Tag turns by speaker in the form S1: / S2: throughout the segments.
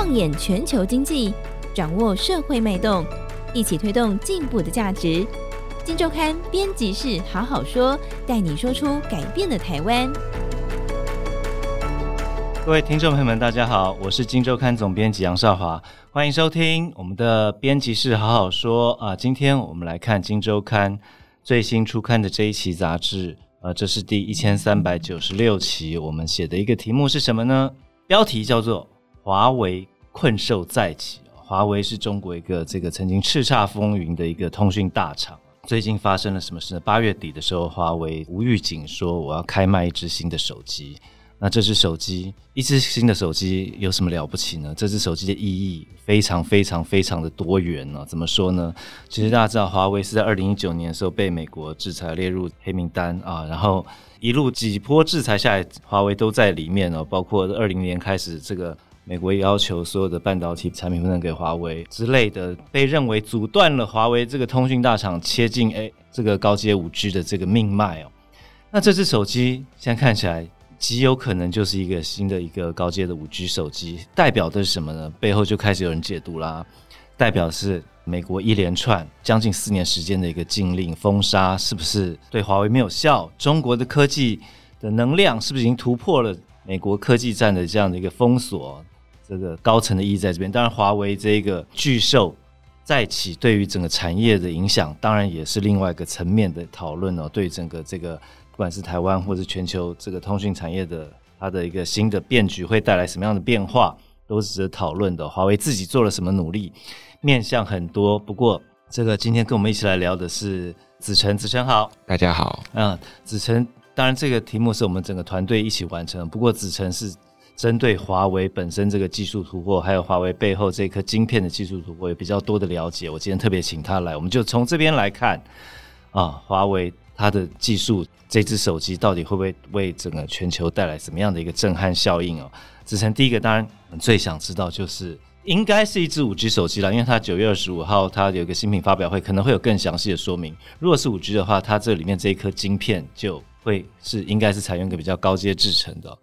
S1: 放眼全球经济，掌握社会脉动，一起推动进步的价值。金周刊编辑室好好说，带你说出改变的台湾。
S2: 各位听众朋友们，大家好，我是金周刊总编辑杨少华，欢迎收听我们的编辑室好好说啊。今天我们来看金周刊最新出刊的这一期杂志，呃、啊，这是第一千三百九十六期，我们写的一个题目是什么呢？标题叫做“华为困兽再起”。华为是中国一个这个曾经叱咤风云的一个通讯大厂。最近发生了什么事呢？八月底的时候，华为无预警说我要开卖一支新的手机。那这支手机，一支新的手机有什么了不起呢？这支手机的意义非常非常非常的多元呢、怎么说呢？其实大家知道，华为是在二零一九年的时候被美国制裁列入黑名单啊，然后一路几波制裁下来，华为都在里面哦、包括二零年开始，这个美国要求所有的半导体产品不能给华为之类的，被认为阻断了华为这个通讯大厂切进诶这个高阶五 G 的这个命脉哦。那这支手机现在看起来极有可能就是一个新的一个高阶的五 G 手机，代表的是什么呢？背后就开始有人解读啦，代表是美国一连串将近四年时间的一个禁令封杀，是不是对华为没有效？中国的科技的能量是不是已经突破了美国科技战的这样的一个封锁？这个高层的意义在这边，当然，华为这个巨兽再起，对于整个产业的影响，当然也是另外一个层面的讨论哦。对整个这个，不管是台湾或是全球这个通讯产业的它的一个新的变局，会带来什么样的变化，都是值得讨论的。华为自己做了什么努力，面向很多。不过，这个今天跟我们一起来聊的是子晨，子晨好，
S3: 大家好。
S2: 嗯，子晨，当然这个题目是我们整个团队一起完成。不过，子晨是。针对华为本身这个技术突破，还有华为背后这颗晶片的技术突破，有比较多的了解。我今天特别请他来，我们就从这边来看啊，华为它的技术，这支手机到底会不会为整个全球带来什么样的一个震撼效应哦？子承第一个当然最想知道就是，应该是一支五 G 手机了，因为它九月二十五号它有一个新品发表会，可能会有更详细的说明。如果是五 G 的话，它这里面这一颗晶片就会是应该是采用一个比较高阶制程的。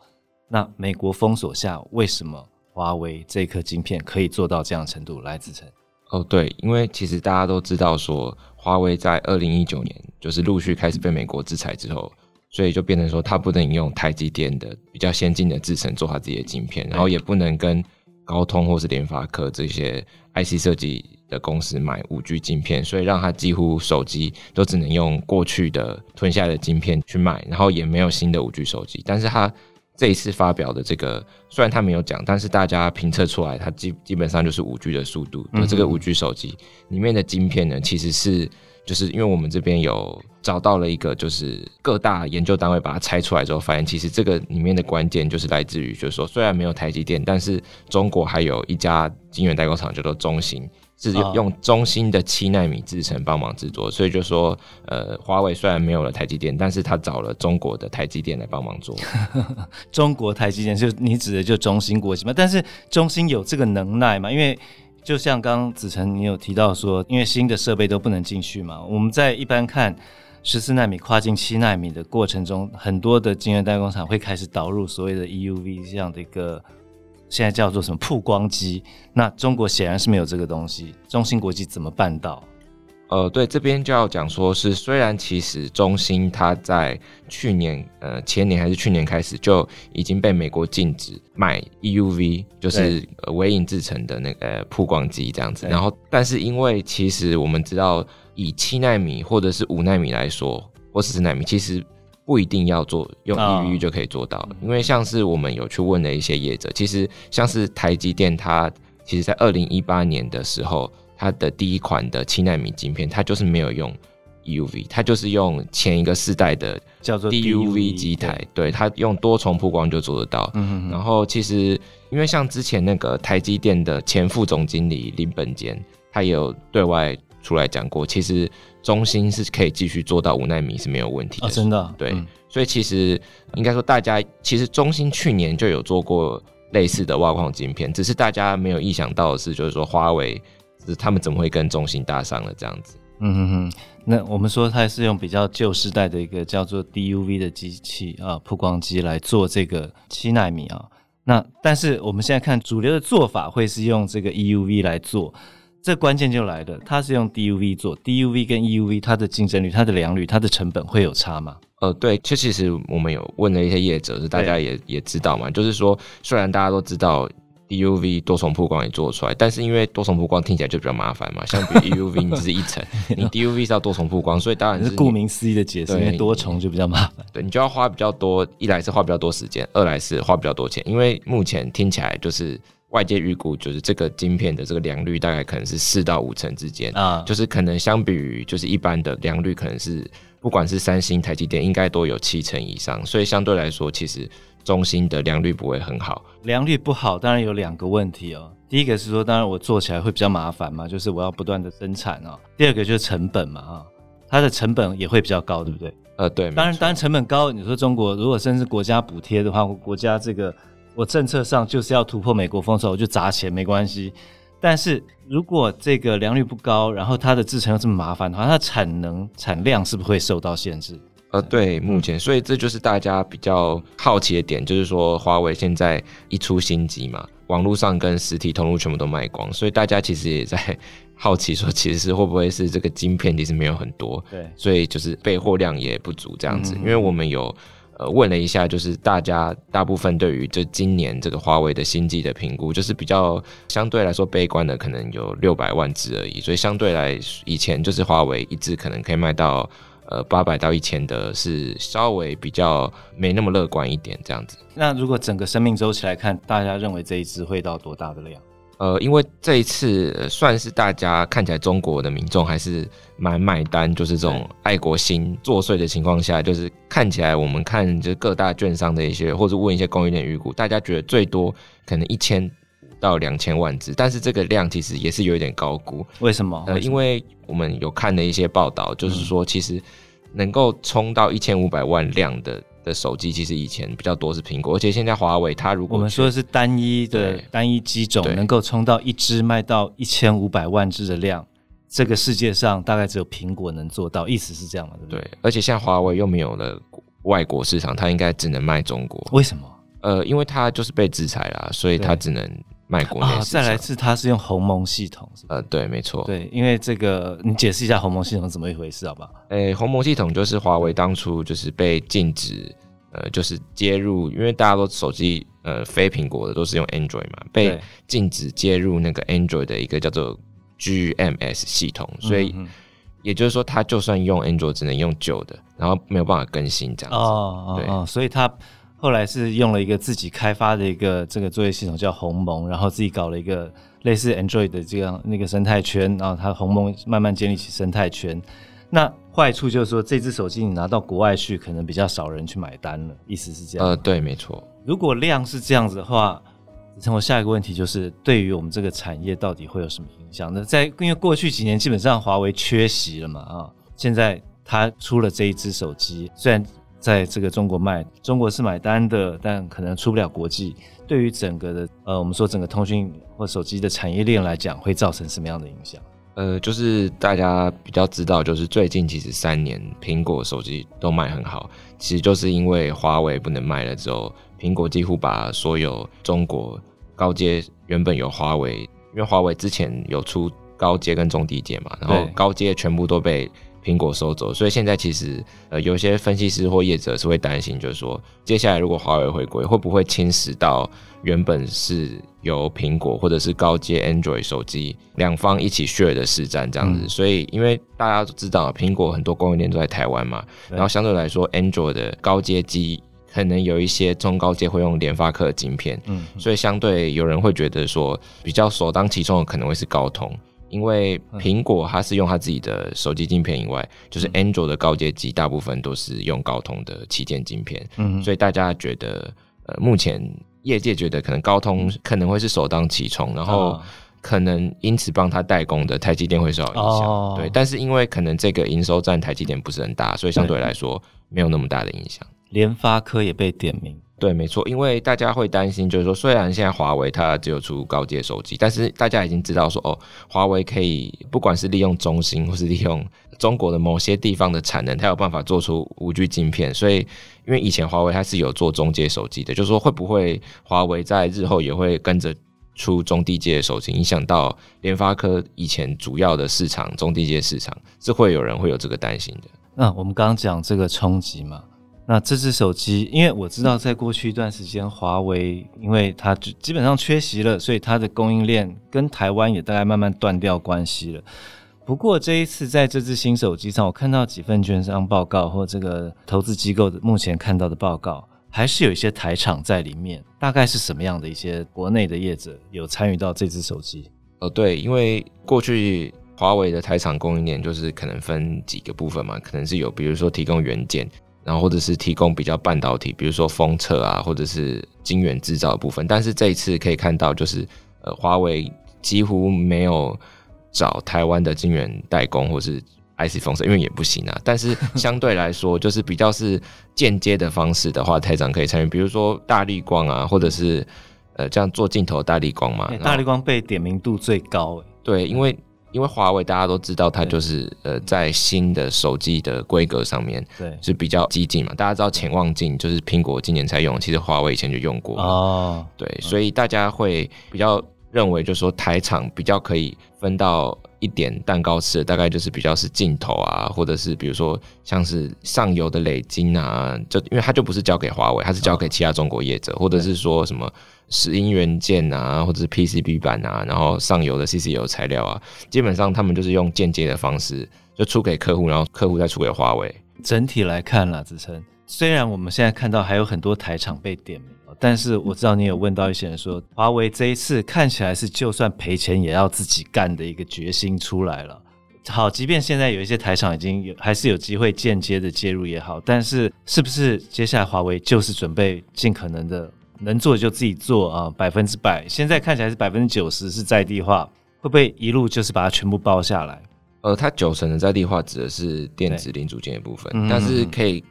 S2: 那美国封锁下，为什么华为这颗晶片可以做到这样程度？来，自成。
S3: 哦，对，因为其实大家都知道说，华为在二零一九年就是陆续开始被美国制裁之后，所以就变成说，它不能用台积电的比较先进的制程做它自己的晶片，然后也不能跟高通或是联发科这些 IC 设计的公司买五 G 晶片，所以让它几乎手机都只能用过去的吞下来的晶片去卖，然后也没有新的五 G 手机，但是它。这一次发表的这个，虽然他没有讲，但是大家评测出来，它基基本上就是五 G 的速度。那这个五 G 手机里面的晶片呢，其实是就是因为我们这边有找到了一个，就是各大研究单位把它拆出来之后，发现其实这个里面的关键就是来自于，就是说虽然没有台积电，但是中国还有一家晶圆代工厂叫做中芯。是用中芯的七纳米制程帮忙制作，所以就说，呃，华为虽然没有了台积电，但是他找了中国的台积电来帮忙做。
S2: 中国台积电就你指的就中芯国际嘛？但是中芯有这个能耐吗？因为就像刚子晨你有提到说，因为新的设备都不能进去嘛。我们在一般看十四纳米跨进七纳米的过程中，很多的晶圆代工厂会开始导入所谓的 EUV 这样的一个。现在叫做什么曝光机？那中国显然是没有这个东西。中芯国际怎么办到？
S3: 呃，对，这边就要讲说是，虽然其实中兴它在去年呃前年还是去年开始就已经被美国禁止买 EUV，就是微影制成的那个曝光机这样子。然后，但是因为其实我们知道，以七纳米或者是五纳米来说，或十四纳米，其实。不一定要做用 EUV 就可以做到了，因为像是我们有去问的一些业者，其实像是台积电，它其实在二零一八年的时候，它的第一款的七纳米晶片，它就是没有用 EUV，它就是用前一个世代的叫做 DUV 机台，对，它用多重曝光就做得到。嗯，然后其实因为像之前那个台积电的前副总经理林本坚，他也有对外出来讲过，其实。中芯是可以继续做到五纳米是没有问题的，
S2: 哦、真的、啊。
S3: 对、嗯，所以其实应该说，大家其实中芯去年就有做过类似的挖矿晶片，只是大家没有意想到的是，就是说华为，是他们怎么会跟中芯搭上了这样子？
S2: 嗯哼哼。那我们说它是用比较旧时代的一个叫做 DUV 的机器啊，曝光机来做这个七纳米啊。那但是我们现在看主流的做法会是用这个 EUV 来做，这关键就来了，它是用 DUV 做，DUV 跟 EUV 它的竞争率、它的良率、它的成本会有差吗？
S3: 呃，对，这其实我们有问了一些业者，是大家也也知道嘛，就是说虽然大家都知道。DUV 多重曝光也做出来，但是因为多重曝光听起来就比较麻烦嘛，相比 EUV 你只是一层，你 DUV 是要多重曝光，所以当然是
S2: 顾名思义的解释，因为多重就比较麻烦。
S3: 对，你就要花比较多，一来是花比较多时间，二来是花比较多钱。因为目前听起来就是外界预估，就是这个晶片的这个良率大概可能是四到五成之间啊，就是可能相比于就是一般的良率，可能是不管是三星、台积电应该都有七成以上，所以相对来说其实。中芯的良率不会很好，
S2: 良率不好，当然有两个问题哦。第一个是说，当然我做起来会比较麻烦嘛，就是我要不断的生产啊。第二个就是成本嘛，啊，它的成本也会比较高，对不对？
S3: 呃，对。
S2: 当然，当然成本高，你说中国如果甚至国家补贴的话，国家这个我政策上就是要突破美国封锁，我就砸钱没关系。但是如果这个良率不高，然后它的制成又这么麻烦的话，它的产能产量是不是会受到限制？
S3: 呃，对，目前，所以这就是大家比较好奇的点，就是说华为现在一出新机嘛，网络上跟实体通路全部都卖光，所以大家其实也在 好奇说，其实是会不会是这个晶片其实没有很多，
S2: 对，
S3: 所以就是备货量也不足这样子。因为我们有呃问了一下，就是大家大部分对于这今年这个华为的新机的评估，就是比较相对来说悲观的，可能有六百万只而已，所以相对来以前就是华为一只可能可以卖到。呃，八百到一千的是稍微比较没那么乐观一点，这样子。
S2: 那如果整个生命周期来看，大家认为这一只会到多大的量？
S3: 呃，因为这一次算是大家看起来中国的民众还是蛮买单，就是这种爱国心作祟的情况下，就是看起来我们看就是各大券商的一些或者问一些供应链预估，大家觉得最多可能一千到两千万只，但是这个量其实也是有一点高估。
S2: 为什么？
S3: 呃，因为我们有看的一些报道，就是说其实能够冲到一千五百万辆的的手机，其实以前比较多是苹果，而且现在华为它如果
S2: 我们说的是单一的单一机种能够冲到一支卖到一千五百万只的量，这个世界上大概只有苹果能做到，意思是这样嘛？对不对？
S3: 对，而且像华为又没有了外国市场，它应该只能卖中国。
S2: 为什么？
S3: 呃，因为它就是被制裁了，所以它只能。卖国内啊，
S2: 再来一次它是用鸿蒙系统是是，
S3: 呃，对，没错，
S2: 对，因为这个你解释一下鸿蒙系统怎么一回事好不好？
S3: 诶、欸，鸿蒙系统就是华为当初就是被禁止，呃，就是接入，因为大家都手机呃非苹果的都是用 Android 嘛，被禁止接入那个 Android 的一个叫做 GMS 系统，所以也就是说，它就算用 Android 只能用旧的，然后没有办法更新这样子。
S2: 哦，对哦，所以它。后来是用了一个自己开发的一个这个作业系统叫鸿蒙，然后自己搞了一个类似 Android 的这样那个生态圈，然后它鸿蒙慢慢建立起生态圈。那坏处就是说，这只手机你拿到国外去，可能比较少人去买单了，意思是这样？
S3: 呃，对，没错。
S2: 如果量是这样子的话，成我下一个问题就是，对于我们这个产业到底会有什么影响？那在因为过去几年基本上华为缺席了嘛，啊，现在它出了这一只手机，虽然。在这个中国卖，中国是买单的，但可能出不了国际。对于整个的呃，我们说整个通讯或手机的产业链来讲，会造成什么样的影响？
S3: 呃，就是大家比较知道，就是最近其实三年苹果手机都卖很好，其实就是因为华为不能卖了之后，苹果几乎把所有中国高阶原本有华为，因为华为之前有出高阶跟中低阶嘛，然后高阶全部都被。苹果收走，所以现在其实呃，有些分析师或业者是会担心，就是说，接下来如果华为回归，会不会侵蚀到原本是由苹果或者是高阶 Android 手机两方一起 share 的市占这样子？嗯、所以，因为大家都知道，苹果很多供应链都在台湾嘛，然后相对来说，Android 的高阶机可能有一些中高阶会用联发科的晶片，嗯，所以相对有人会觉得说，比较首当其冲的可能会是高通。因为苹果它是用它自己的手机晶片以外，就是 Android 的高阶机大部分都是用高通的旗舰晶片，嗯，所以大家觉得，呃，目前业界觉得可能高通可能会是首当其冲，然后可能因此帮他代工的台积电会受到影响，对，但是因为可能这个营收占台积电不是很大，所以相对。来说没有那么大的影响。
S2: 联发科也被点名。
S3: 对，没错，因为大家会担心，就是说，虽然现在华为它只有出高阶手机，但是大家已经知道说，哦，华为可以不管是利用中芯或是利用中国的某些地方的产能，它有办法做出五 G 晶片。所以，因为以前华为它是有做中阶手机的，就是说会不会华为在日后也会跟着出中低阶手机，影响到联发科以前主要的市场中低阶市场，是会有人会有这个担心的。
S2: 那我们刚刚讲这个冲击嘛，那这支手机，因为我知道在过去一段时间，华为因为它就基本上缺席了，所以它的供应链跟台湾也大概慢慢断掉关系了。不过这一次在这支新手机上，我看到几份券商报告或这个投资机构的目前看到的报告，还是有一些台厂在里面。大概是什么样的一些国内的业者有参与到这支手机？
S3: 哦，对，因为过去华为的台厂供应链就是可能分几个部分嘛，可能是有比如说提供元件，然后或者是提供比较半导体，比如说封测啊，或者是晶圆制造的部分。但是这一次可以看到，就是呃，华为几乎没有。找台湾的晶圆代工或是 IC 封测，因为也不行啊。但是相对来说，就是比较是间接的方式的话，台长可以参与，比如说大立光啊，或者是呃这样做镜头大立光嘛。
S2: 大立光被点名度最高，
S3: 对，因为因为华为大家都知道，它就是呃在新的手机的规格上面对是比较激进嘛。大家知道潜望镜就是苹果今年才用，其实华为以前就用过哦。对，所以大家会比较。认为就是说台厂比较可以分到一点蛋糕吃的，大概就是比较是镜头啊，或者是比如说像是上游的磊晶啊，就因为它就不是交给华为，它是交给其他中国业者，或者是说什么石英元件啊，或者是 PCB 板啊，然后上游的 CCU 材料啊，基本上他们就是用间接的方式就出给客户，然后客户再出给华为。
S2: 整体来看啦，子琛，虽然我们现在看到还有很多台厂被点名。但是我知道你有问到一些人说，华为这一次看起来是就算赔钱也要自己干的一个决心出来了。好，即便现在有一些台厂已经有还是有机会间接的介入也好，但是是不是接下来华为就是准备尽可能的能做就自己做啊？百分之百，现在看起来是百分之九十是在地化，会不会一路就是把它全部包下来？
S3: 呃，它九成的在地化指的是电子零组件的部分，但是可以。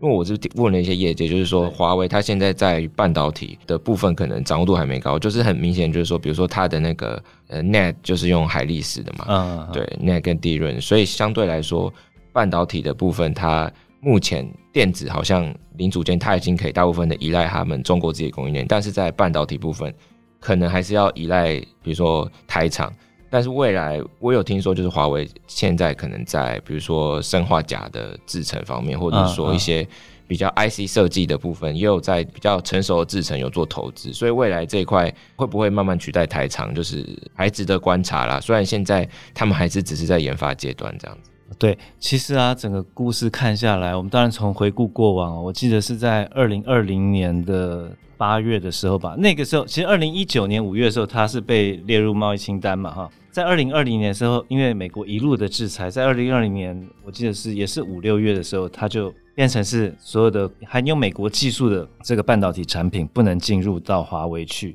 S3: 因为我是问了一些业界，就是说华为它现在在半导体的部分可能掌握度还没高，就是很明显就是说，比如说它的那个呃 NAND 就是用海力士的嘛，嗯，对 NAND 跟 DRAM，所以相对来说半导体的部分，它目前电子好像零组件它已经可以大部分的依赖他们中国自己的供应链，但是在半导体部分可能还是要依赖比如说台厂。但是未来，我有听说，就是华为现在可能在比如说生化甲的制程方面，或者说一些比较 IC 设计的部分，也有在比较成熟的制程有做投资。所以未来这一块会不会慢慢取代台厂，就是还值得观察啦。虽然现在他们还是只是在研发阶段这样子。
S2: 对，其实啊，整个故事看下来，我们当然从回顾过往，我记得是在二零二零年的八月的时候吧。那个时候，其实二零一九年五月的时候，它是被列入贸易清单嘛，哈。在二零二零年的时候，因为美国一路的制裁，在二零二零年，我记得是也是五六月的时候，它就变成是所有的含有美国技术的这个半导体产品不能进入到华为去。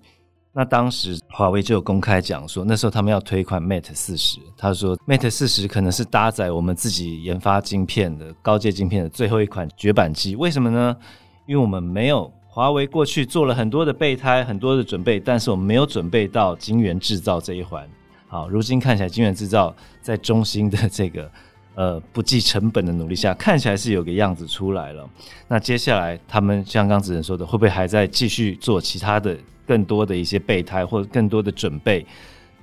S2: 那当时华为就有公开讲说，那时候他们要推一款 Mate 四十，他说 Mate 四十可能是搭载我们自己研发晶片的高阶晶片的最后一款绝版机。为什么呢？因为我们没有华为过去做了很多的备胎，很多的准备，但是我们没有准备到晶圆制造这一环。好，如今看起来金源制造在中芯的这个 呃不计成本的努力下，看起来是有个样子出来了。那接下来他们像刚子仁说的，会不会还在继续做其他的？更多的一些备胎或者更多的准备，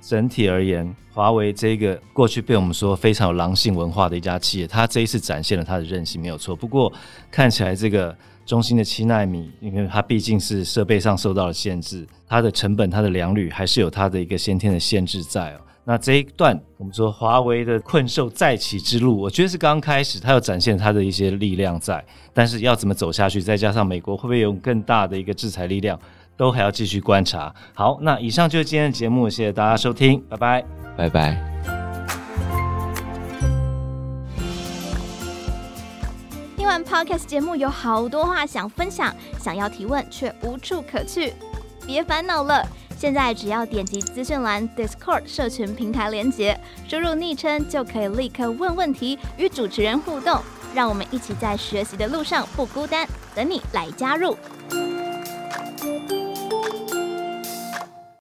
S2: 整体而言，华为这个过去被我们说非常有狼性文化的一家企业，它这一次展现了它的韧性没有错。不过看起来这个中兴的七纳米，因为它毕竟是设备上受到了限制，它的成本、它的良率还是有它的一个先天的限制在哦。那这一段我们说华为的困兽再起之路，我觉得是刚开始，它要展现它的一些力量在，但是要怎么走下去，再加上美国会不会有更大的一个制裁力量？都还要继续观察。好，那以上就是今天的节目，谢谢大家收听，拜拜，
S3: 拜拜。
S4: 听完 Podcast 节目，有好多话想分享，想要提问却无处可去，别烦恼了，现在只要点击资讯栏 Discord 社群平台连接，输入昵称就可以立刻问问题，与主持人互动，让我们一起在学习的路上不孤单，等你来加入。